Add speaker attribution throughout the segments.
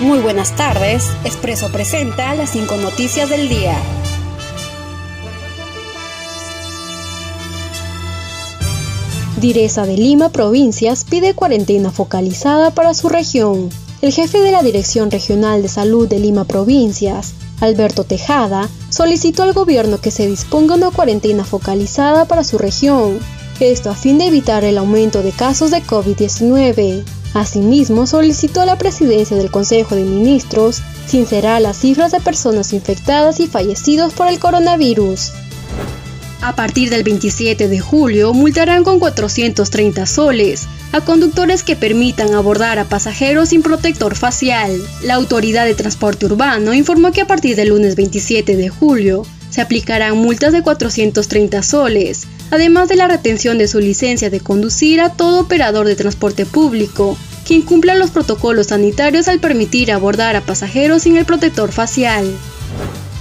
Speaker 1: Muy buenas tardes. Expreso presenta las cinco noticias del día. Direza de Lima Provincias pide cuarentena focalizada para su región. El jefe de la Dirección Regional de Salud de Lima Provincias, Alberto Tejada, solicitó al gobierno que se disponga una cuarentena focalizada para su región, esto a fin de evitar el aumento de casos de COVID-19. Asimismo, solicitó la presidencia del Consejo de Ministros sincerar las cifras de personas infectadas y fallecidos por el coronavirus. A partir del 27 de julio, multarán con 430 soles a conductores que permitan abordar a pasajeros sin protector facial. La Autoridad de Transporte Urbano informó que a partir del lunes 27 de julio se aplicarán multas de 430 soles, además de la retención de su licencia de conducir a todo operador de transporte público que incumpla los protocolos sanitarios al permitir abordar a pasajeros sin el protector facial.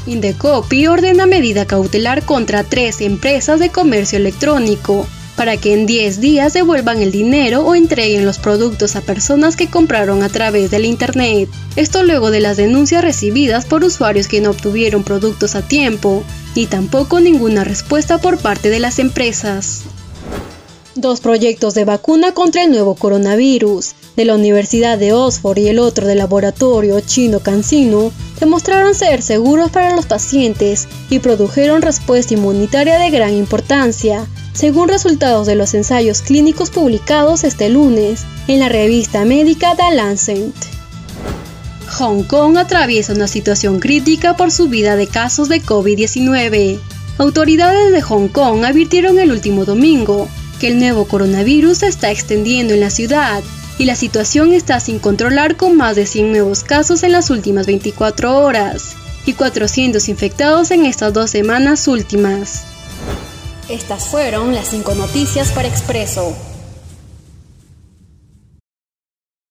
Speaker 1: Indecopi ordena medida cautelar contra tres empresas de comercio electrónico para que en 10 días devuelvan el dinero o entreguen los productos a personas que compraron a través del Internet. Esto luego de las denuncias recibidas por usuarios que no obtuvieron productos a tiempo y tampoco ninguna respuesta por parte de las empresas. Dos proyectos de vacuna contra el nuevo coronavirus, de la Universidad de Oxford y el otro del laboratorio chino CanSino, demostraron ser seguros para los pacientes y produjeron respuesta inmunitaria de gran importancia, según resultados de los ensayos clínicos publicados este lunes en la revista médica The Lancet. Hong Kong atraviesa una situación crítica por subida de casos de COVID-19. Autoridades de Hong Kong advirtieron el último domingo que el nuevo coronavirus se está extendiendo en la ciudad y la situación está sin controlar con más de 100 nuevos casos en las últimas 24 horas y 400 infectados en estas dos semanas últimas. Estas fueron las cinco noticias para Expreso.